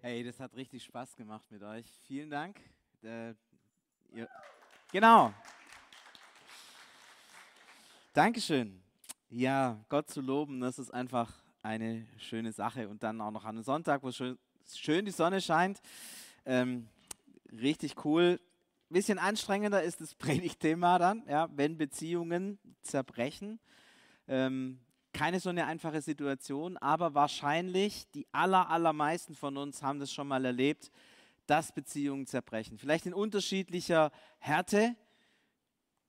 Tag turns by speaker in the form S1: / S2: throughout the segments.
S1: Hey, das hat richtig Spaß gemacht mit euch. Vielen Dank. Äh, ihr, genau. Dankeschön. Ja, Gott zu loben, das ist einfach eine schöne Sache. Und dann auch noch an einem Sonntag, wo schön, schön die Sonne scheint. Ähm, richtig cool. Bisschen anstrengender ist das Predigtthema dann, ja, wenn Beziehungen zerbrechen. Ähm, keine so eine einfache Situation, aber wahrscheinlich die aller, allermeisten von uns haben das schon mal erlebt, dass Beziehungen zerbrechen. Vielleicht in unterschiedlicher Härte.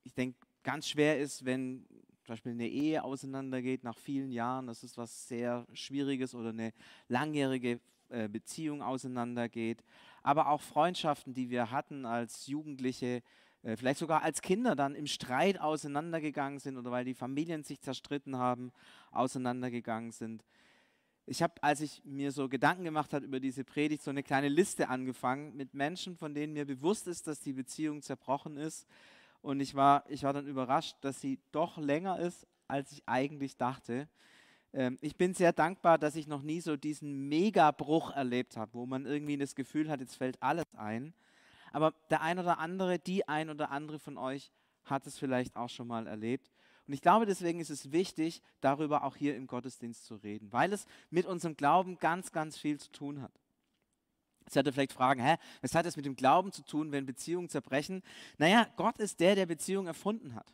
S1: Ich denke, ganz schwer ist, wenn zum Beispiel eine Ehe auseinandergeht nach vielen Jahren. Das ist was sehr Schwieriges oder eine langjährige äh, Beziehung auseinandergeht. Aber auch Freundschaften, die wir hatten als Jugendliche, vielleicht sogar als Kinder dann im Streit auseinandergegangen sind oder weil die Familien sich zerstritten haben, auseinandergegangen sind. Ich habe, als ich mir so Gedanken gemacht habe über diese Predigt, so eine kleine Liste angefangen mit Menschen, von denen mir bewusst ist, dass die Beziehung zerbrochen ist. Und ich war, ich war dann überrascht, dass sie doch länger ist, als ich eigentlich dachte. Ähm, ich bin sehr dankbar, dass ich noch nie so diesen Megabruch erlebt habe, wo man irgendwie das Gefühl hat, jetzt fällt alles ein. Aber der ein oder andere, die ein oder andere von euch hat es vielleicht auch schon mal erlebt. Und ich glaube, deswegen ist es wichtig, darüber auch hier im Gottesdienst zu reden, weil es mit unserem Glauben ganz, ganz viel zu tun hat. Jetzt werdet ihr vielleicht fragen, hä, was hat es mit dem Glauben zu tun, wenn Beziehungen zerbrechen? Naja, Gott ist der, der Beziehungen erfunden hat.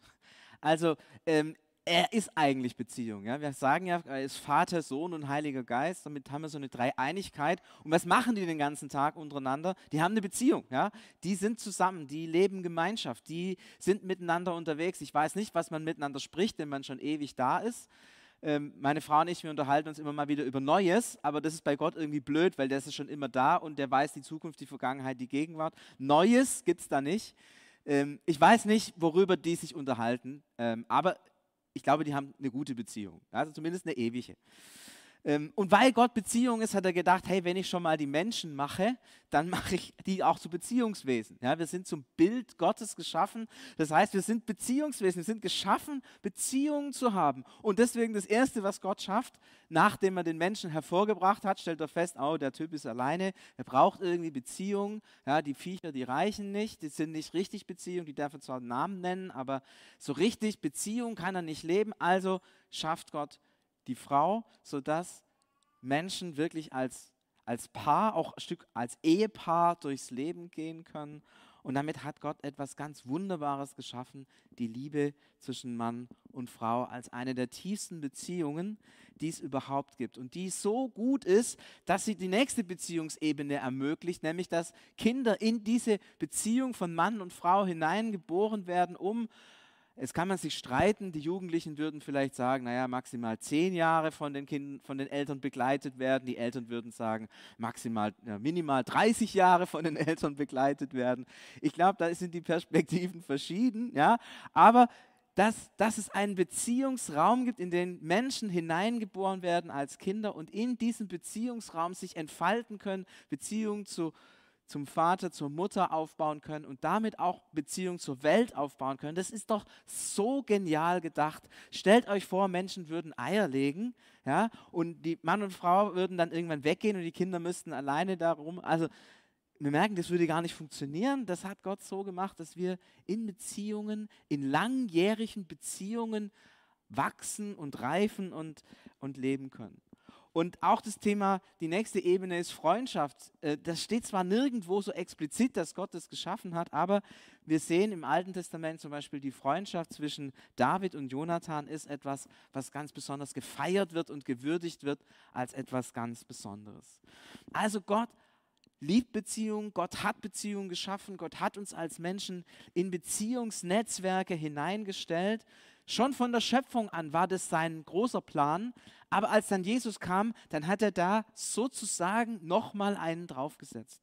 S1: Also ähm, er ist eigentlich Beziehung. Ja? Wir sagen ja, er ist Vater, Sohn und Heiliger Geist. Damit haben wir so eine Dreieinigkeit. Und was machen die den ganzen Tag untereinander? Die haben eine Beziehung. Ja? Die sind zusammen, die leben Gemeinschaft, die sind miteinander unterwegs. Ich weiß nicht, was man miteinander spricht, wenn man schon ewig da ist. Ähm, meine Frau und ich, wir unterhalten uns immer mal wieder über Neues, aber das ist bei Gott irgendwie blöd, weil der ist schon immer da und der weiß die Zukunft, die Vergangenheit, die Gegenwart. Neues gibt es da nicht. Ähm, ich weiß nicht, worüber die sich unterhalten, ähm, aber ich glaube, die haben eine gute Beziehung. Also zumindest eine ewige. Ähm, und weil Gott Beziehung ist, hat er gedacht, hey, wenn ich schon mal die Menschen mache, dann mache ich die auch zu Beziehungswesen. Ja, wir sind zum Bild Gottes geschaffen. Das heißt, wir sind Beziehungswesen. Wir sind geschaffen, Beziehungen zu haben. Und deswegen das Erste, was Gott schafft, nachdem er den Menschen hervorgebracht hat, stellt er fest, oh, der Typ ist alleine, er braucht irgendwie Beziehungen. Ja, die Viecher, die reichen nicht, die sind nicht richtig Beziehungen, die darf er zwar Namen nennen, aber so richtig Beziehung kann er nicht leben. Also schafft Gott Beziehungen die Frau, sodass Menschen wirklich als, als Paar, auch ein Stück als Ehepaar durchs Leben gehen können. Und damit hat Gott etwas ganz Wunderbares geschaffen, die Liebe zwischen Mann und Frau als eine der tiefsten Beziehungen, die es überhaupt gibt. Und die so gut ist, dass sie die nächste Beziehungsebene ermöglicht, nämlich dass Kinder in diese Beziehung von Mann und Frau hineingeboren werden, um es kann man sich streiten, die Jugendlichen würden vielleicht sagen, naja, maximal zehn Jahre von den, Kindern, von den Eltern begleitet werden. Die Eltern würden sagen, maximal, ja, minimal 30 Jahre von den Eltern begleitet werden. Ich glaube, da sind die Perspektiven verschieden, ja. Aber dass, dass es einen Beziehungsraum gibt, in den Menschen hineingeboren werden als Kinder und in diesem Beziehungsraum sich entfalten können, Beziehungen zu, zum Vater, zur Mutter aufbauen können und damit auch Beziehung zur Welt aufbauen können. Das ist doch so genial gedacht. Stellt euch vor, Menschen würden Eier legen, ja, und die Mann und Frau würden dann irgendwann weggehen und die Kinder müssten alleine darum. Also wir merken, das würde gar nicht funktionieren. Das hat Gott so gemacht, dass wir in Beziehungen, in langjährigen Beziehungen wachsen und reifen und, und leben können. Und auch das Thema, die nächste Ebene ist Freundschaft. Äh, das steht zwar nirgendwo so explizit, dass Gott es geschaffen hat, aber wir sehen im Alten Testament zum Beispiel die Freundschaft zwischen David und Jonathan ist etwas, was ganz besonders gefeiert wird und gewürdigt wird als etwas ganz Besonderes. Also Gott liebt Beziehungen, Gott hat Beziehungen geschaffen, Gott hat uns als Menschen in Beziehungsnetzwerke hineingestellt Schon von der Schöpfung an war das sein großer Plan, aber als dann Jesus kam, dann hat er da sozusagen nochmal einen draufgesetzt.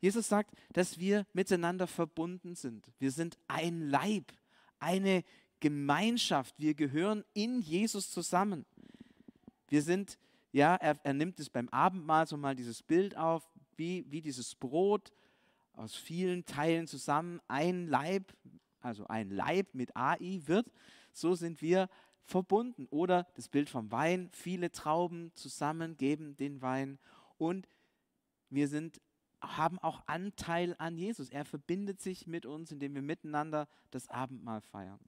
S1: Jesus sagt, dass wir miteinander verbunden sind. Wir sind ein Leib, eine Gemeinschaft. Wir gehören in Jesus zusammen. Wir sind, ja, er, er nimmt es beim Abendmahl so mal dieses Bild auf, wie, wie dieses Brot aus vielen Teilen zusammen, ein Leib, also ein Leib mit AI wird, so sind wir verbunden. Oder das Bild vom Wein, viele Trauben zusammen geben den Wein und wir sind, haben auch Anteil an Jesus. Er verbindet sich mit uns, indem wir miteinander das Abendmahl feiern.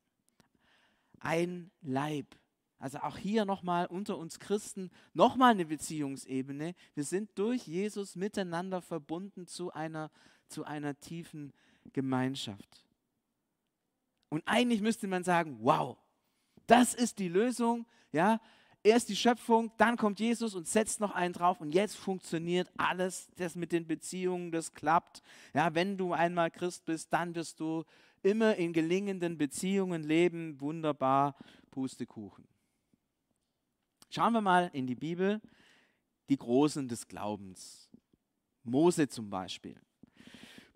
S1: Ein Leib. Also auch hier nochmal unter uns Christen nochmal eine Beziehungsebene. Wir sind durch Jesus miteinander verbunden zu einer, zu einer tiefen Gemeinschaft. Und eigentlich müsste man sagen, wow, das ist die Lösung. Ja, erst die Schöpfung, dann kommt Jesus und setzt noch einen drauf und jetzt funktioniert alles, das mit den Beziehungen, das klappt. Ja, wenn du einmal Christ bist, dann wirst du immer in gelingenden Beziehungen leben, wunderbar, Pustekuchen. Schauen wir mal in die Bibel, die Großen des Glaubens. Mose zum Beispiel.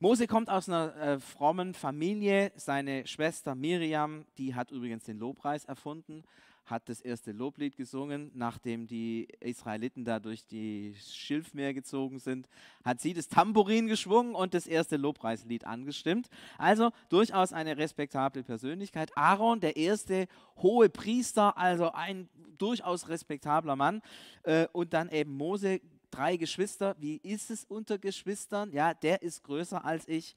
S1: Mose kommt aus einer äh, frommen Familie. Seine Schwester Miriam, die hat übrigens den Lobpreis erfunden, hat das erste Loblied gesungen, nachdem die Israeliten da durch die Schilfmeer gezogen sind, hat sie das Tambourin geschwungen und das erste Lobpreislied angestimmt. Also durchaus eine respektable Persönlichkeit. Aaron, der erste hohe Priester, also ein durchaus respektabler Mann. Äh, und dann eben Mose, drei Geschwister. Wie ist es unter Geschwistern? Ja, der ist größer als ich.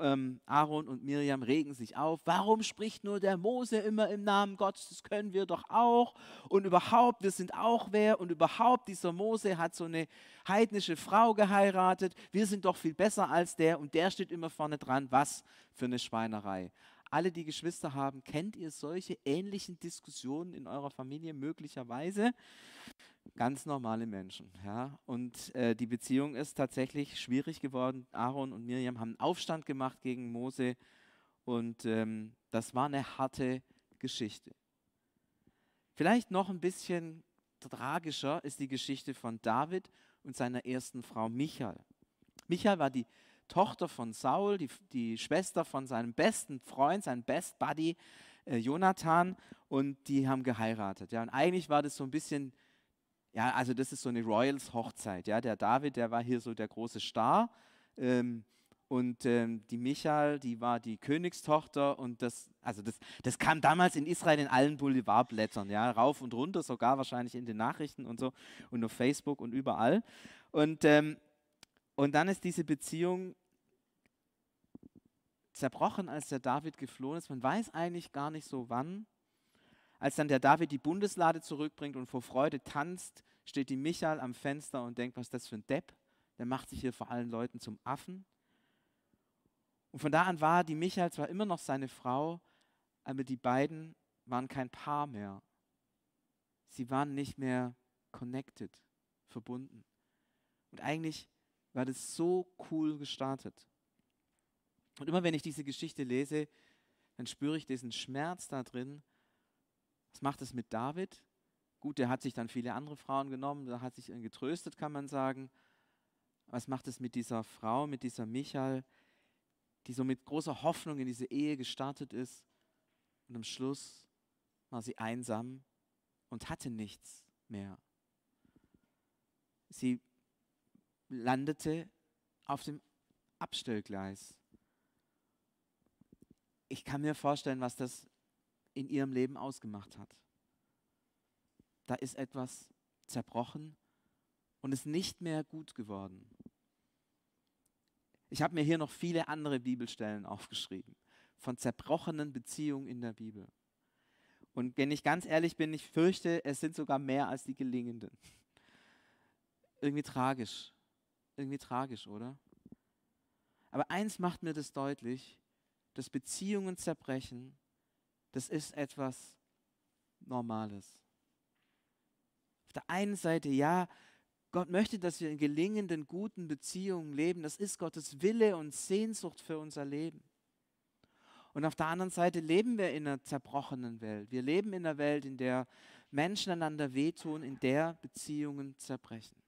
S1: Ähm, Aaron und Miriam regen sich auf. Warum spricht nur der Mose immer im Namen Gottes? Das können wir doch auch. Und überhaupt, wir sind auch wer. Und überhaupt, dieser Mose hat so eine heidnische Frau geheiratet. Wir sind doch viel besser als der. Und der steht immer vorne dran. Was für eine Schweinerei. Alle, die Geschwister haben, kennt ihr solche ähnlichen Diskussionen in eurer Familie möglicherweise? Ganz normale Menschen. Ja? Und äh, die Beziehung ist tatsächlich schwierig geworden. Aaron und Miriam haben einen Aufstand gemacht gegen Mose und ähm, das war eine harte Geschichte. Vielleicht noch ein bisschen tragischer ist die Geschichte von David und seiner ersten Frau Michael. Michael war die Tochter von Saul, die, die Schwester von seinem besten Freund, seinem Best Buddy äh, Jonathan und die haben geheiratet. Ja? Und eigentlich war das so ein bisschen ja, also das ist so eine Royals-Hochzeit. Ja, der David, der war hier so der große Star. Ähm, und ähm, die Michael, die war die Königstochter und das, also das, das kam damals in Israel in allen Boulevardblättern, ja, rauf und runter, sogar wahrscheinlich in den Nachrichten und so und auf Facebook und überall. Und, ähm, und dann ist diese Beziehung zerbrochen, als der David geflohen ist. Man weiß eigentlich gar nicht so wann. Als dann der David die Bundeslade zurückbringt und vor Freude tanzt, steht die Michael am Fenster und denkt, was ist das für ein Depp? Der macht sich hier vor allen Leuten zum Affen. Und von da an war die Michael zwar immer noch seine Frau, aber die beiden waren kein Paar mehr. Sie waren nicht mehr connected, verbunden. Und eigentlich war das so cool gestartet. Und immer wenn ich diese Geschichte lese, dann spüre ich diesen Schmerz da drin, was macht es mit David? Gut, der hat sich dann viele andere Frauen genommen, da hat sich getröstet, kann man sagen. Was macht es mit dieser Frau, mit dieser Michael, die so mit großer Hoffnung in diese Ehe gestartet ist und am Schluss war sie einsam und hatte nichts mehr. Sie landete auf dem Abstellgleis. Ich kann mir vorstellen, was das in ihrem Leben ausgemacht hat. Da ist etwas zerbrochen und ist nicht mehr gut geworden. Ich habe mir hier noch viele andere Bibelstellen aufgeschrieben von zerbrochenen Beziehungen in der Bibel. Und wenn ich ganz ehrlich bin, ich fürchte, es sind sogar mehr als die gelingenden. Irgendwie tragisch. Irgendwie tragisch, oder? Aber eins macht mir das deutlich, dass Beziehungen zerbrechen das ist etwas Normales. Auf der einen Seite, ja, Gott möchte, dass wir in gelingenden, guten Beziehungen leben. Das ist Gottes Wille und Sehnsucht für unser Leben. Und auf der anderen Seite leben wir in einer zerbrochenen Welt. Wir leben in einer Welt, in der Menschen einander wehtun, in der Beziehungen zerbrechen.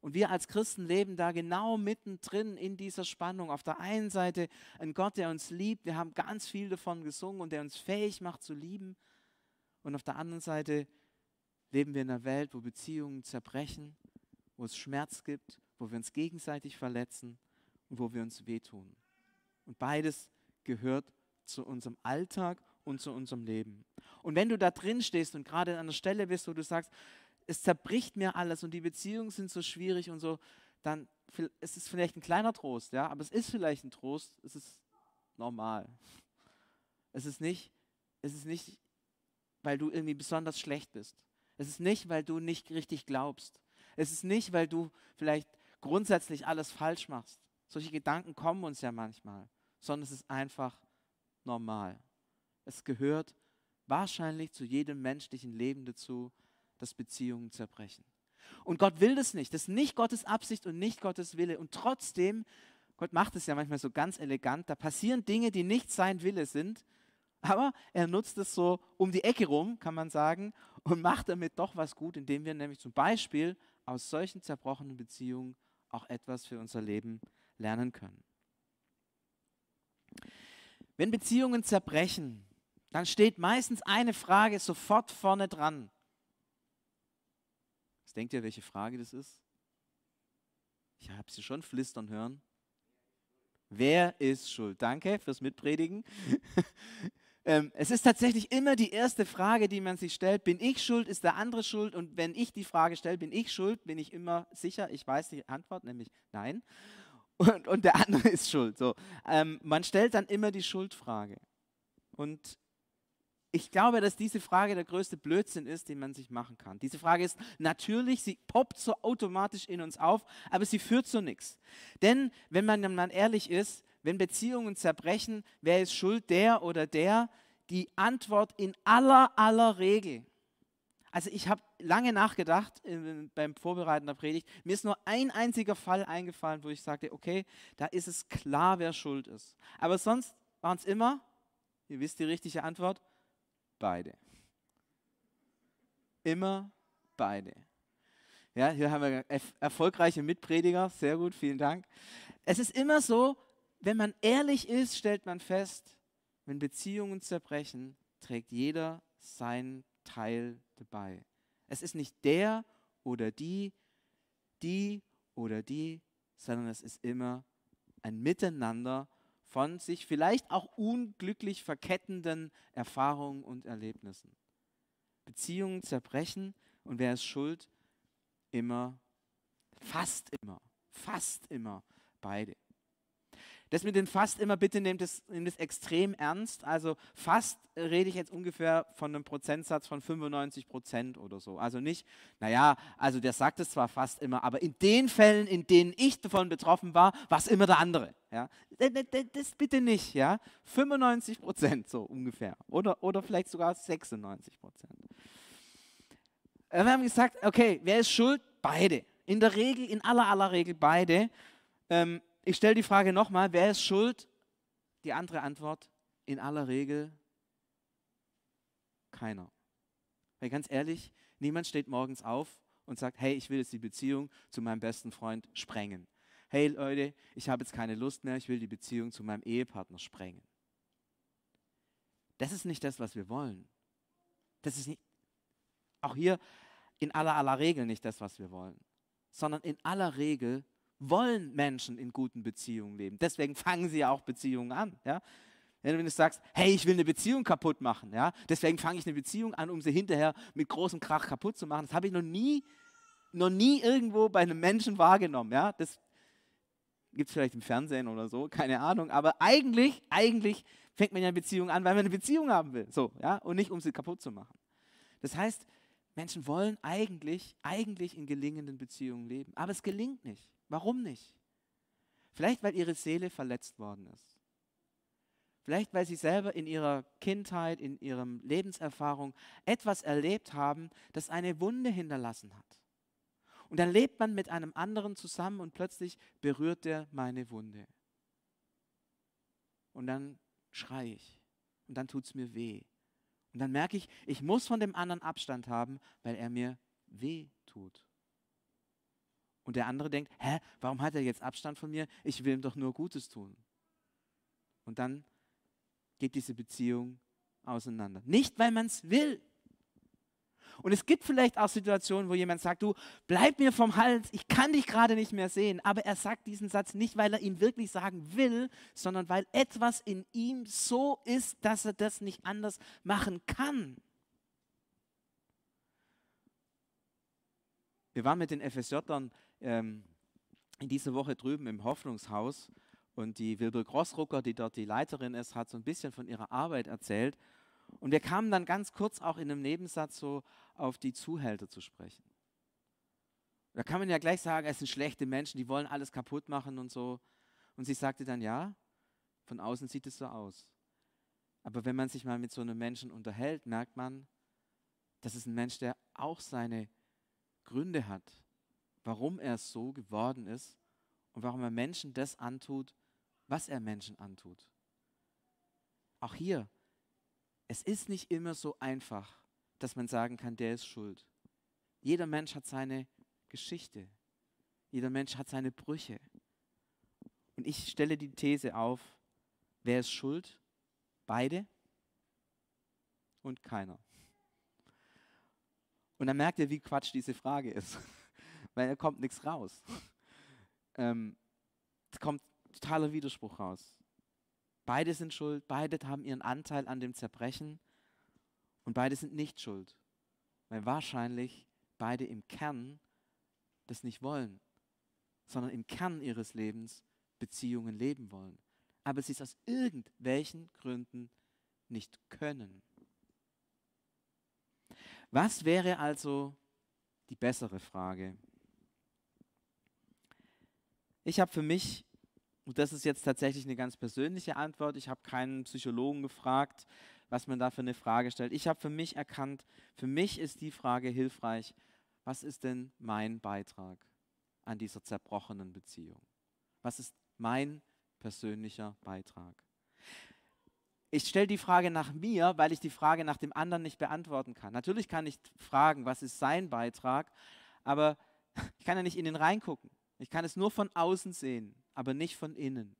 S1: Und wir als Christen leben da genau mittendrin in dieser Spannung. Auf der einen Seite ein Gott, der uns liebt. Wir haben ganz viel davon gesungen und der uns fähig macht zu lieben. Und auf der anderen Seite leben wir in einer Welt, wo Beziehungen zerbrechen, wo es Schmerz gibt, wo wir uns gegenseitig verletzen und wo wir uns wehtun. Und beides gehört zu unserem Alltag und zu unserem Leben. Und wenn du da drin stehst und gerade an der Stelle bist, wo du sagst, es zerbricht mir alles und die Beziehungen sind so schwierig und so, dann es ist vielleicht ein kleiner Trost, ja, aber es ist vielleicht ein Trost, es ist normal. Es ist nicht, es ist nicht, weil du irgendwie besonders schlecht bist. Es ist nicht, weil du nicht richtig glaubst. Es ist nicht, weil du vielleicht grundsätzlich alles falsch machst. Solche Gedanken kommen uns ja manchmal, sondern es ist einfach normal. Es gehört wahrscheinlich zu jedem menschlichen Leben dazu, dass Beziehungen zerbrechen. Und Gott will das nicht. Das ist nicht Gottes Absicht und nicht Gottes Wille. Und trotzdem, Gott macht es ja manchmal so ganz elegant, da passieren Dinge, die nicht sein Wille sind, aber er nutzt es so um die Ecke rum, kann man sagen, und macht damit doch was gut, indem wir nämlich zum Beispiel aus solchen zerbrochenen Beziehungen auch etwas für unser Leben lernen können. Wenn Beziehungen zerbrechen, dann steht meistens eine Frage sofort vorne dran. Was denkt ihr, welche Frage das ist? Ich habe sie schon flüstern hören. Wer ist schuld? Danke fürs Mitpredigen. ähm, es ist tatsächlich immer die erste Frage, die man sich stellt. Bin ich schuld? Ist der andere schuld? Und wenn ich die Frage stelle, bin ich schuld? Bin ich immer sicher, ich weiß die Antwort, nämlich nein. Und, und der andere ist schuld. So, ähm, man stellt dann immer die Schuldfrage. Und ich glaube, dass diese Frage der größte Blödsinn ist, den man sich machen kann. Diese Frage ist natürlich, sie poppt so automatisch in uns auf, aber sie führt zu nichts. Denn wenn man dann ehrlich ist, wenn Beziehungen zerbrechen, wer ist schuld, der oder der? Die Antwort in aller, aller Regel. Also ich habe lange nachgedacht beim Vorbereiten der Predigt. Mir ist nur ein einziger Fall eingefallen, wo ich sagte, okay, da ist es klar, wer schuld ist. Aber sonst waren es immer, ihr wisst die richtige Antwort, beide. Immer beide. Ja, hier haben wir erfolgreiche Mitprediger. Sehr gut, vielen Dank. Es ist immer so, wenn man ehrlich ist, stellt man fest, wenn Beziehungen zerbrechen, trägt jeder seinen Teil dabei. Es ist nicht der oder die, die oder die, sondern es ist immer ein Miteinander von sich vielleicht auch unglücklich verkettenden Erfahrungen und Erlebnissen. Beziehungen zerbrechen und wer ist schuld? Immer, fast immer, fast immer beide. Das mit dem fast immer, bitte nehmt es, nehmt es extrem ernst. Also fast rede ich jetzt ungefähr von einem Prozentsatz von 95 Prozent oder so. Also nicht, naja, also der sagt es zwar fast immer, aber in den Fällen, in denen ich davon betroffen war, war es immer der andere. Ja? Das bitte nicht. Ja? 95 Prozent so ungefähr. Oder, oder vielleicht sogar 96 Prozent. Wir haben gesagt, okay, wer ist schuld? Beide. In der Regel, in aller aller Regel beide. Ähm, ich stelle die Frage nochmal, wer ist schuld? Die andere Antwort, in aller Regel keiner. Weil ganz ehrlich, niemand steht morgens auf und sagt, hey, ich will jetzt die Beziehung zu meinem besten Freund sprengen. Hey Leute, ich habe jetzt keine Lust mehr, ich will die Beziehung zu meinem Ehepartner sprengen. Das ist nicht das, was wir wollen. Das ist nicht, auch hier in aller aller Regel nicht das, was wir wollen, sondern in aller Regel wollen Menschen in guten Beziehungen leben. Deswegen fangen sie ja auch Beziehungen an. Ja? Wenn du sagst, hey, ich will eine Beziehung kaputt machen, ja? deswegen fange ich eine Beziehung an, um sie hinterher mit großem Krach kaputt zu machen. Das habe ich noch nie, noch nie irgendwo bei einem Menschen wahrgenommen. Ja? Das gibt es vielleicht im Fernsehen oder so, keine Ahnung. Aber eigentlich, eigentlich fängt man ja eine Beziehung an, weil man eine Beziehung haben will. So, ja? Und nicht, um sie kaputt zu machen. Das heißt, Menschen wollen eigentlich, eigentlich in gelingenden Beziehungen leben. Aber es gelingt nicht. Warum nicht? Vielleicht, weil ihre Seele verletzt worden ist. Vielleicht, weil sie selber in ihrer Kindheit, in ihrer Lebenserfahrung etwas erlebt haben, das eine Wunde hinterlassen hat. Und dann lebt man mit einem anderen zusammen und plötzlich berührt er meine Wunde. Und dann schreie ich. Und dann tut es mir weh. Und dann merke ich, ich muss von dem anderen Abstand haben, weil er mir weh tut. Und der andere denkt, hä, warum hat er jetzt Abstand von mir? Ich will ihm doch nur Gutes tun. Und dann geht diese Beziehung auseinander. Nicht, weil man es will. Und es gibt vielleicht auch Situationen, wo jemand sagt, du bleib mir vom Hals, ich kann dich gerade nicht mehr sehen. Aber er sagt diesen Satz nicht, weil er ihn wirklich sagen will, sondern weil etwas in ihm so ist, dass er das nicht anders machen kann. Wir waren mit den FSJern ähm, in dieser Woche drüben im Hoffnungshaus und die Wilbur Grossrucker, die dort die Leiterin ist, hat so ein bisschen von ihrer Arbeit erzählt. Und wir kamen dann ganz kurz auch in einem Nebensatz so auf die Zuhälter zu sprechen. Da kann man ja gleich sagen, es sind schlechte Menschen, die wollen alles kaputt machen und so. Und sie sagte dann, ja, von außen sieht es so aus. Aber wenn man sich mal mit so einem Menschen unterhält, merkt man, das ist ein Mensch, der auch seine Gründe hat, warum er so geworden ist und warum er Menschen das antut, was er Menschen antut. Auch hier, es ist nicht immer so einfach, dass man sagen kann, der ist schuld. Jeder Mensch hat seine Geschichte. Jeder Mensch hat seine Brüche. Und ich stelle die These auf, wer ist schuld? Beide und keiner. Und dann merkt ihr, wie Quatsch diese Frage ist, weil da kommt nichts raus. Ähm, es kommt totaler Widerspruch raus. Beide sind schuld, beide haben ihren Anteil an dem Zerbrechen und beide sind nicht schuld, weil wahrscheinlich beide im Kern das nicht wollen, sondern im Kern ihres Lebens Beziehungen leben wollen, aber sie es aus irgendwelchen Gründen nicht können. Was wäre also die bessere Frage? Ich habe für mich, und das ist jetzt tatsächlich eine ganz persönliche Antwort, ich habe keinen Psychologen gefragt, was man da für eine Frage stellt. Ich habe für mich erkannt, für mich ist die Frage hilfreich, was ist denn mein Beitrag an dieser zerbrochenen Beziehung? Was ist mein persönlicher Beitrag? Ich stelle die Frage nach mir, weil ich die Frage nach dem anderen nicht beantworten kann. Natürlich kann ich fragen, was ist sein Beitrag, aber ich kann ja nicht in den reingucken. Ich kann es nur von außen sehen, aber nicht von innen.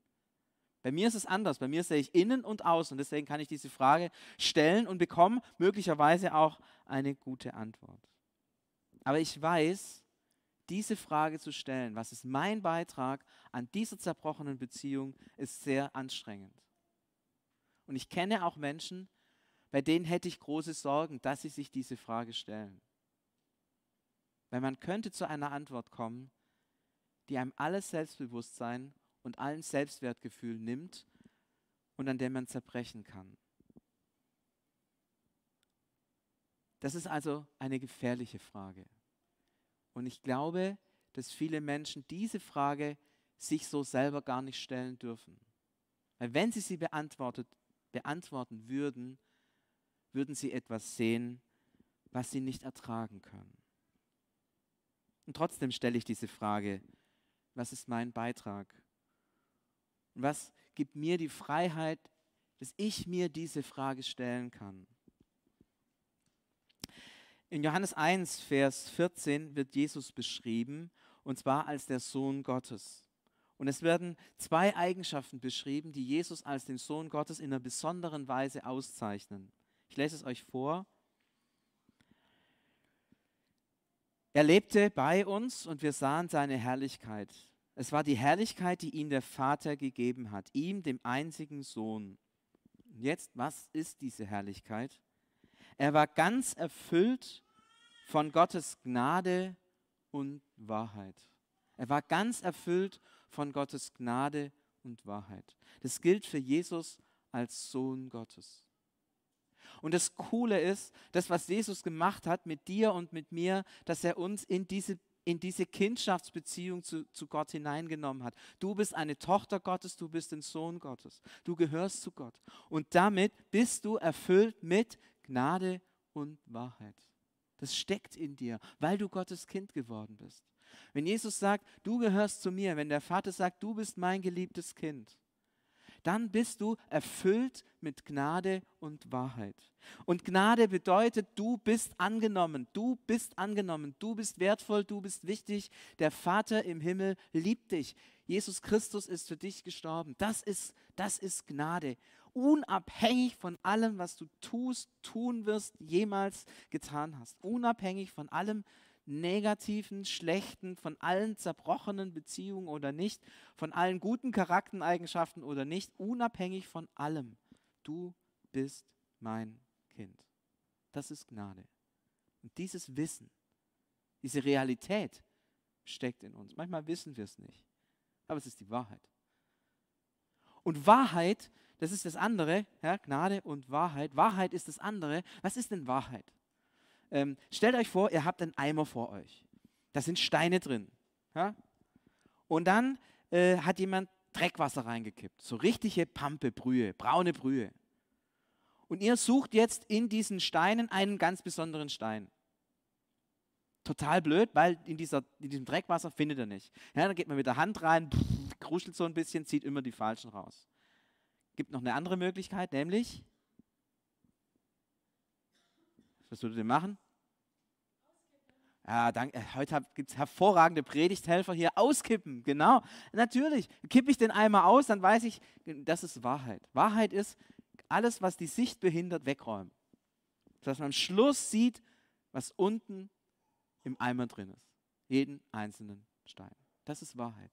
S1: Bei mir ist es anders. Bei mir sehe ich innen und außen. Deswegen kann ich diese Frage stellen und bekomme möglicherweise auch eine gute Antwort. Aber ich weiß, diese Frage zu stellen, was ist mein Beitrag an dieser zerbrochenen Beziehung, ist sehr anstrengend. Und ich kenne auch Menschen, bei denen hätte ich große Sorgen, dass sie sich diese Frage stellen. Weil man könnte zu einer Antwort kommen, die einem alles Selbstbewusstsein und allen Selbstwertgefühl nimmt und an der man zerbrechen kann. Das ist also eine gefährliche Frage. Und ich glaube, dass viele Menschen diese Frage sich so selber gar nicht stellen dürfen. Weil wenn sie sie beantwortet, beantworten würden, würden sie etwas sehen, was sie nicht ertragen können. Und trotzdem stelle ich diese Frage, was ist mein Beitrag? Und was gibt mir die Freiheit, dass ich mir diese Frage stellen kann? In Johannes 1, Vers 14 wird Jesus beschrieben, und zwar als der Sohn Gottes. Und es werden zwei Eigenschaften beschrieben, die Jesus als den Sohn Gottes in einer besonderen Weise auszeichnen. Ich lese es euch vor. Er lebte bei uns und wir sahen seine Herrlichkeit. Es war die Herrlichkeit, die ihm der Vater gegeben hat, ihm, dem einzigen Sohn. Jetzt, was ist diese Herrlichkeit? Er war ganz erfüllt von Gottes Gnade und Wahrheit. Er war ganz erfüllt von Gottes Gnade und Wahrheit. Das gilt für Jesus als Sohn Gottes. Und das Coole ist, das, was Jesus gemacht hat mit dir und mit mir, dass er uns in diese in diese Kindschaftsbeziehung zu, zu Gott hineingenommen hat. Du bist eine Tochter Gottes, du bist ein Sohn Gottes. Du gehörst zu Gott. Und damit bist du erfüllt mit Gnade und Wahrheit. Das steckt in dir, weil du Gottes Kind geworden bist. Wenn Jesus sagt, du gehörst zu mir, wenn der Vater sagt, du bist mein geliebtes Kind, dann bist du erfüllt mit Gnade und Wahrheit. Und Gnade bedeutet, du bist angenommen, du bist angenommen, du bist wertvoll, du bist wichtig. Der Vater im Himmel liebt dich. Jesus Christus ist für dich gestorben. Das ist, das ist Gnade. Unabhängig von allem, was du tust, tun wirst, jemals getan hast. Unabhängig von allem, negativen, schlechten, von allen zerbrochenen Beziehungen oder nicht, von allen guten Charaktereigenschaften oder nicht, unabhängig von allem. Du bist mein Kind. Das ist Gnade. Und dieses Wissen, diese Realität steckt in uns. Manchmal wissen wir es nicht, aber es ist die Wahrheit. Und Wahrheit, das ist das andere, ja, Gnade und Wahrheit. Wahrheit ist das andere. Was ist denn Wahrheit? Ähm, stellt euch vor, ihr habt einen Eimer vor euch. Da sind Steine drin. Ja? Und dann äh, hat jemand Dreckwasser reingekippt. So richtige Pampe, Brühe, braune Brühe. Und ihr sucht jetzt in diesen Steinen einen ganz besonderen Stein. Total blöd, weil in, dieser, in diesem Dreckwasser findet er nicht. Ja, dann geht man mit der Hand rein, pff, kruschelt so ein bisschen, zieht immer die falschen raus. Gibt noch eine andere Möglichkeit, nämlich, was würdet ihr machen? Ja, danke. Äh, heute gibt es hervorragende Predigthelfer hier. Auskippen, genau. Natürlich. Kippe ich den einmal aus, dann weiß ich, das ist Wahrheit. Wahrheit ist, alles, was die Sicht behindert, wegräumen. Dass man am Schluss sieht, was unten im Eimer drin ist. Jeden einzelnen Stein. Das ist Wahrheit.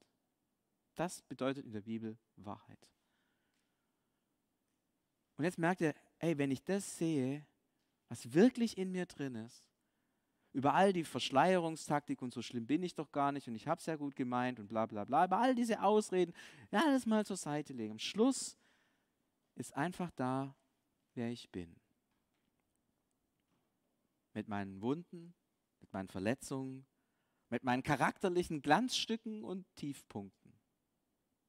S1: Das bedeutet in der Bibel Wahrheit. Und jetzt merkt ihr, ey, wenn ich das sehe, was wirklich in mir drin ist, über all die Verschleierungstaktik und so schlimm bin ich doch gar nicht und ich habe es ja gut gemeint und bla bla bla, über all diese Ausreden, ja, das mal zur Seite legen. Am Schluss ist einfach da, wer ich bin. Mit meinen Wunden, mit meinen Verletzungen, mit meinen charakterlichen Glanzstücken und Tiefpunkten.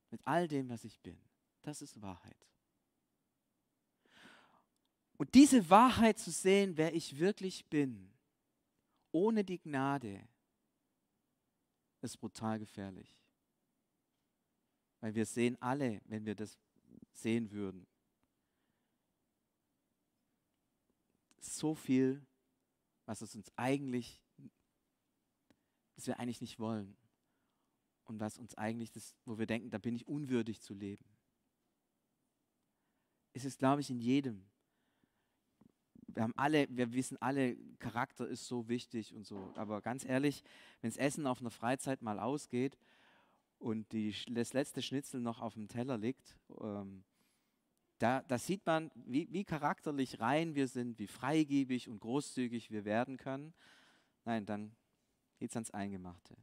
S1: Mit all dem, was ich bin. Das ist Wahrheit. Und diese Wahrheit zu sehen, wer ich wirklich bin, ohne die Gnade, ist brutal gefährlich. Weil wir sehen alle, wenn wir das sehen würden, so viel, was es uns eigentlich, was wir eigentlich nicht wollen. Und was uns eigentlich, das, wo wir denken, da bin ich unwürdig zu leben. Es ist, glaube ich, in jedem. Wir haben alle, wir wissen alle, Charakter ist so wichtig und so. Aber ganz ehrlich, wenn das Essen auf einer Freizeit mal ausgeht und die, das letzte Schnitzel noch auf dem Teller liegt, ähm, da, da sieht man, wie, wie charakterlich rein wir sind, wie freigebig und großzügig wir werden können. Nein, dann geht es ans Eingemachte.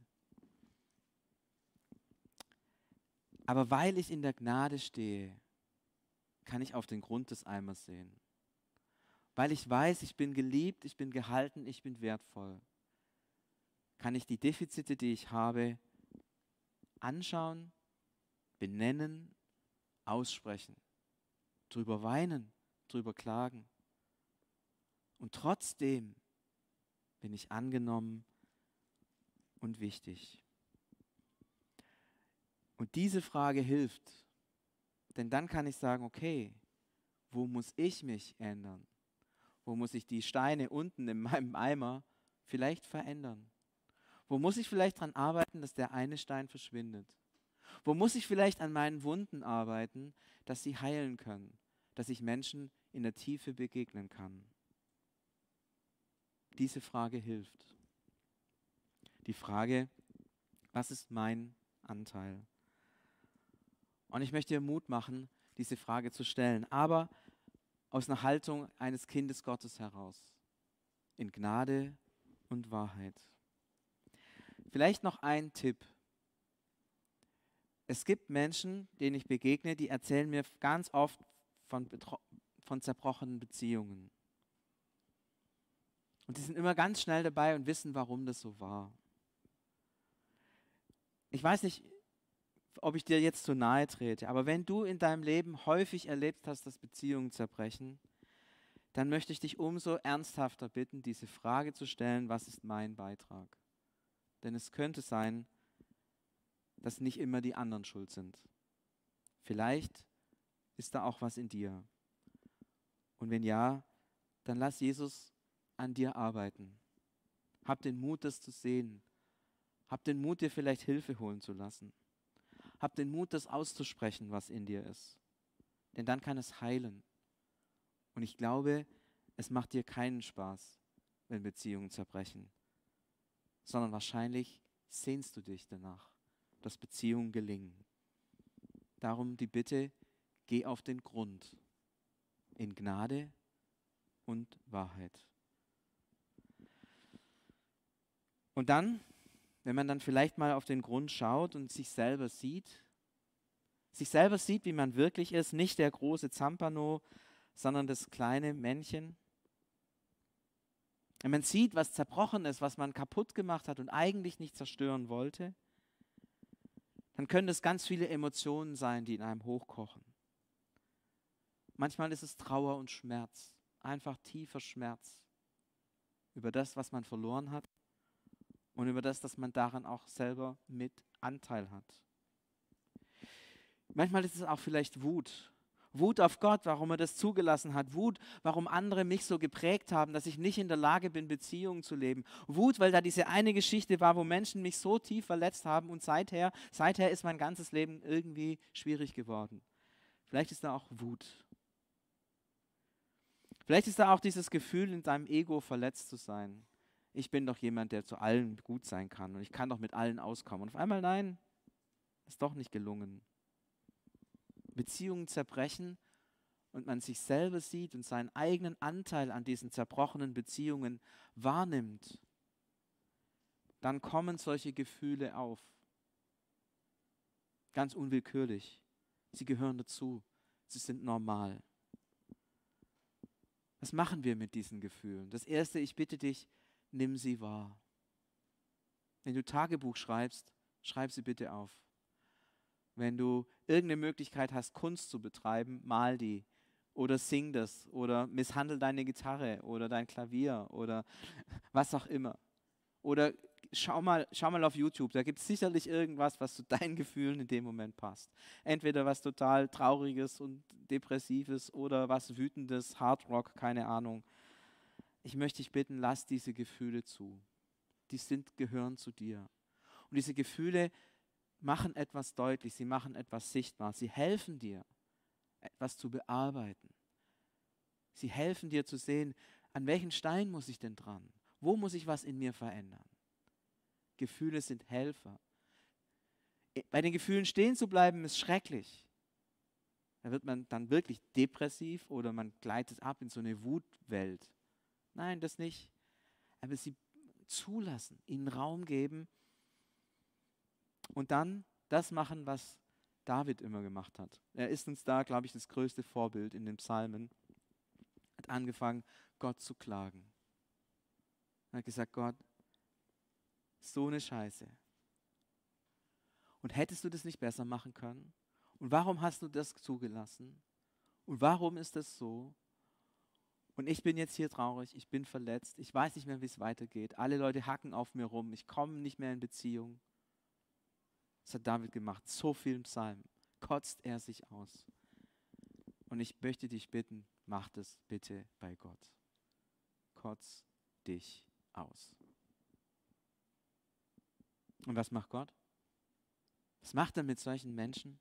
S1: Aber weil ich in der Gnade stehe, kann ich auf den Grund des Eimers sehen. Weil ich weiß, ich bin geliebt, ich bin gehalten, ich bin wertvoll, kann ich die Defizite, die ich habe, anschauen, benennen, aussprechen drüber weinen, drüber klagen. Und trotzdem bin ich angenommen und wichtig. Und diese Frage hilft, denn dann kann ich sagen, okay, wo muss ich mich ändern? Wo muss ich die Steine unten in meinem Eimer vielleicht verändern? Wo muss ich vielleicht daran arbeiten, dass der eine Stein verschwindet? Wo muss ich vielleicht an meinen Wunden arbeiten, dass sie heilen können? dass ich Menschen in der Tiefe begegnen kann? Diese Frage hilft. Die Frage, was ist mein Anteil? Und ich möchte dir Mut machen, diese Frage zu stellen, aber aus einer Haltung eines Kindes Gottes heraus, in Gnade und Wahrheit. Vielleicht noch ein Tipp. Es gibt Menschen, denen ich begegne, die erzählen mir ganz oft von, von zerbrochenen Beziehungen. Und die sind immer ganz schnell dabei und wissen, warum das so war. Ich weiß nicht, ob ich dir jetzt zu nahe trete, aber wenn du in deinem Leben häufig erlebt hast, dass Beziehungen zerbrechen, dann möchte ich dich umso ernsthafter bitten, diese Frage zu stellen, was ist mein Beitrag? Denn es könnte sein, dass nicht immer die anderen schuld sind. Vielleicht ist da auch was in dir? Und wenn ja, dann lass Jesus an dir arbeiten. Hab den Mut, das zu sehen. Hab den Mut, dir vielleicht Hilfe holen zu lassen. Hab den Mut, das auszusprechen, was in dir ist. Denn dann kann es heilen. Und ich glaube, es macht dir keinen Spaß, wenn Beziehungen zerbrechen, sondern wahrscheinlich sehnst du dich danach, dass Beziehungen gelingen. Darum die Bitte, Geh auf den Grund in Gnade und Wahrheit. Und dann wenn man dann vielleicht mal auf den Grund schaut und sich selber sieht, sich selber sieht, wie man wirklich ist, nicht der große Zampano, sondern das kleine Männchen. Wenn man sieht, was zerbrochen ist, was man kaputt gemacht hat und eigentlich nicht zerstören wollte, dann können es ganz viele Emotionen sein, die in einem hochkochen. Manchmal ist es Trauer und Schmerz, einfach tiefer Schmerz über das, was man verloren hat und über das, dass man daran auch selber mit Anteil hat. Manchmal ist es auch vielleicht Wut. Wut auf Gott, warum er das zugelassen hat. Wut, warum andere mich so geprägt haben, dass ich nicht in der Lage bin, Beziehungen zu leben. Wut, weil da diese eine Geschichte war, wo Menschen mich so tief verletzt haben und seither, seither ist mein ganzes Leben irgendwie schwierig geworden. Vielleicht ist da auch Wut. Vielleicht ist da auch dieses Gefühl, in deinem Ego verletzt zu sein ich bin doch jemand, der zu allen gut sein kann und ich kann doch mit allen auskommen. Und auf einmal nein, ist doch nicht gelungen. Beziehungen zerbrechen und man sich selber sieht und seinen eigenen Anteil an diesen zerbrochenen Beziehungen wahrnimmt, dann kommen solche Gefühle auf. Ganz unwillkürlich. Sie gehören dazu. Sie sind normal. Was machen wir mit diesen Gefühlen? Das Erste, ich bitte dich, nimm sie wahr. Wenn du Tagebuch schreibst, schreib sie bitte auf. Wenn du irgendeine Möglichkeit hast, Kunst zu betreiben, mal die oder sing das oder misshandel deine Gitarre oder dein Klavier oder was auch immer. Oder schau mal, schau mal auf YouTube, da gibt es sicherlich irgendwas, was zu deinen Gefühlen in dem Moment passt. Entweder was total Trauriges und Depressives oder was Wütendes, Hardrock, keine Ahnung ich möchte dich bitten, lass diese Gefühle zu. Die sind, gehören zu dir. Und diese Gefühle machen etwas deutlich, sie machen etwas sichtbar, sie helfen dir, etwas zu bearbeiten. Sie helfen dir zu sehen, an welchen Stein muss ich denn dran? Wo muss ich was in mir verändern? Gefühle sind Helfer. Bei den Gefühlen stehen zu bleiben, ist schrecklich. Da wird man dann wirklich depressiv oder man gleitet ab in so eine Wutwelt. Nein, das nicht. Aber sie zulassen, ihnen Raum geben und dann das machen, was David immer gemacht hat. Er ist uns da, glaube ich, das größte Vorbild in den Psalmen. Hat angefangen, Gott zu klagen. Er hat gesagt, Gott, so eine Scheiße. Und hättest du das nicht besser machen können? Und warum hast du das zugelassen? Und warum ist das so? Und ich bin jetzt hier traurig, ich bin verletzt, ich weiß nicht mehr, wie es weitergeht. Alle Leute hacken auf mir rum, ich komme nicht mehr in Beziehung. Das hat David gemacht, so vielen Psalmen. Kotzt er sich aus. Und ich möchte dich bitten, mach das bitte bei Gott. Kotz dich aus. Und was macht Gott? Was macht er mit solchen Menschen?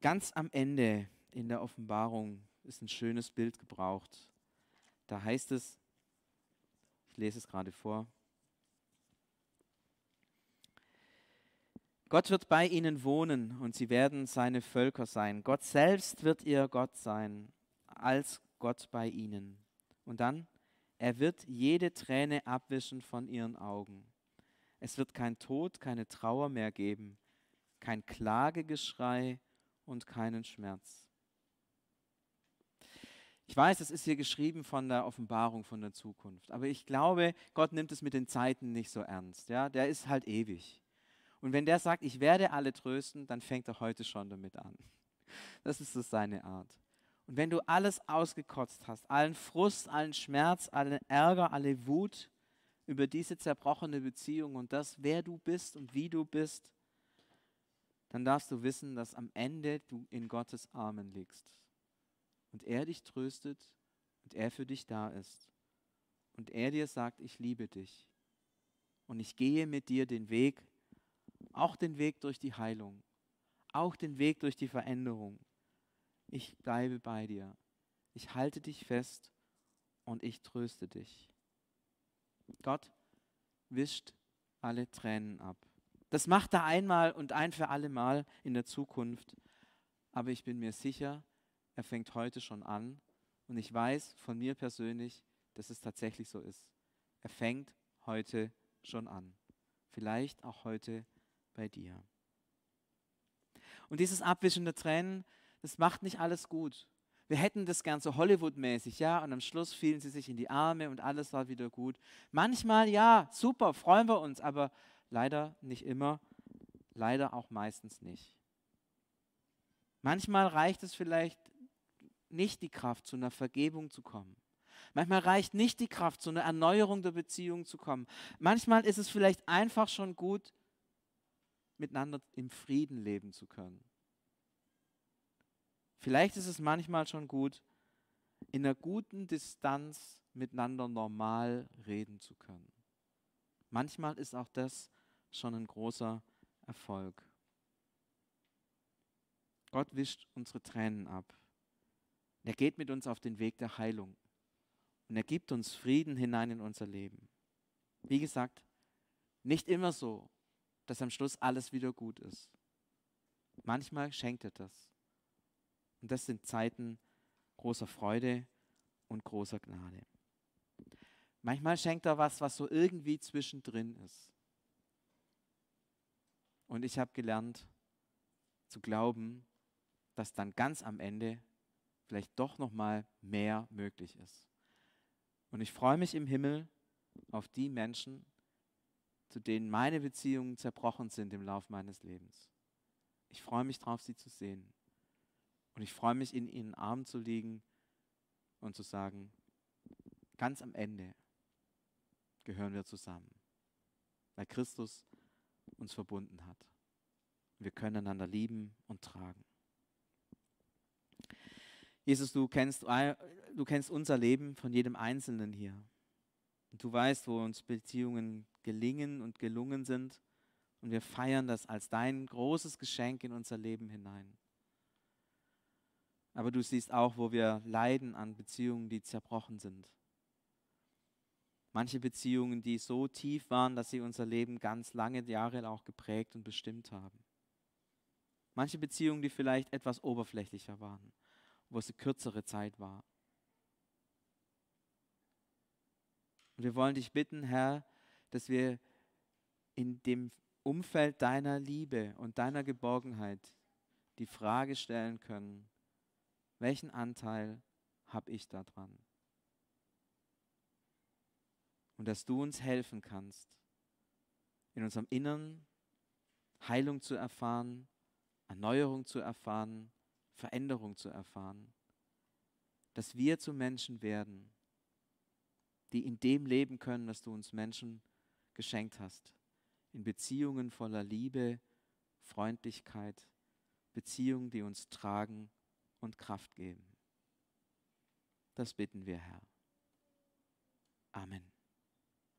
S1: Ganz am Ende in der Offenbarung ist ein schönes Bild gebraucht. Da heißt es, ich lese es gerade vor, Gott wird bei ihnen wohnen und sie werden seine Völker sein. Gott selbst wird ihr Gott sein, als Gott bei ihnen. Und dann, er wird jede Träne abwischen von ihren Augen. Es wird kein Tod, keine Trauer mehr geben, kein Klagegeschrei und keinen Schmerz. Ich weiß, es ist hier geschrieben von der Offenbarung von der Zukunft, aber ich glaube, Gott nimmt es mit den Zeiten nicht so ernst. Ja? Der ist halt ewig. Und wenn der sagt, ich werde alle trösten, dann fängt er heute schon damit an. Das ist so seine Art. Und wenn du alles ausgekotzt hast, allen Frust, allen Schmerz, allen Ärger, alle Wut über diese zerbrochene Beziehung und das, wer du bist und wie du bist, dann darfst du wissen, dass am Ende du in Gottes Armen liegst und er dich tröstet und er für dich da ist und er dir sagt, ich liebe dich und ich gehe mit dir den Weg, auch den Weg durch die Heilung, auch den Weg durch die Veränderung. Ich bleibe bei dir, ich halte dich fest und ich tröste dich. Gott wischt alle Tränen ab. Das macht er einmal und ein für alle Mal in der Zukunft. Aber ich bin mir sicher, er fängt heute schon an. Und ich weiß von mir persönlich, dass es tatsächlich so ist. Er fängt heute schon an. vielleicht auch heute bei dir. Und dieses Abwischen der Tränen, das macht nicht alles gut. Wir hätten das so Hollywood-mäßig, ja, und am Schluss fielen sie sich in die Arme und alles war wieder gut. Manchmal ja, super, freuen wir uns, aber leider nicht immer, leider auch meistens nicht. Manchmal reicht es vielleicht nicht die Kraft, zu einer Vergebung zu kommen. Manchmal reicht nicht die Kraft, zu einer Erneuerung der Beziehung zu kommen. Manchmal ist es vielleicht einfach schon gut, miteinander im Frieden leben zu können. Vielleicht ist es manchmal schon gut, in einer guten Distanz miteinander normal reden zu können. Manchmal ist auch das schon ein großer Erfolg. Gott wischt unsere Tränen ab. Er geht mit uns auf den Weg der Heilung. Und er gibt uns Frieden hinein in unser Leben. Wie gesagt, nicht immer so, dass am Schluss alles wieder gut ist. Manchmal schenkt er das. Und das sind Zeiten großer Freude und großer Gnade. Manchmal schenkt er was, was so irgendwie zwischendrin ist. Und ich habe gelernt zu glauben, dass dann ganz am Ende vielleicht doch noch mal mehr möglich ist. Und ich freue mich im Himmel auf die Menschen, zu denen meine Beziehungen zerbrochen sind im Lauf meines Lebens. Ich freue mich darauf, sie zu sehen. Und ich freue mich, in ihren Armen zu liegen und zu sagen, ganz am Ende gehören wir zusammen, weil Christus uns verbunden hat. Wir können einander lieben und tragen. Jesus, du kennst, du kennst unser Leben von jedem Einzelnen hier. Und du weißt, wo uns Beziehungen gelingen und gelungen sind. Und wir feiern das als dein großes Geschenk in unser Leben hinein. Aber du siehst auch, wo wir leiden an Beziehungen, die zerbrochen sind. Manche Beziehungen, die so tief waren, dass sie unser Leben ganz lange Jahre auch geprägt und bestimmt haben. Manche Beziehungen, die vielleicht etwas oberflächlicher waren wo es eine kürzere Zeit war. Und wir wollen dich bitten, Herr, dass wir in dem Umfeld deiner Liebe und deiner Geborgenheit die Frage stellen können, welchen Anteil habe ich daran? Und dass du uns helfen kannst, in unserem Innern Heilung zu erfahren, Erneuerung zu erfahren Veränderung zu erfahren. Dass wir zu Menschen werden, die in dem leben können, dass du uns Menschen geschenkt hast. In Beziehungen voller Liebe, Freundlichkeit, Beziehungen, die uns tragen und Kraft geben. Das bitten wir, Herr. Amen.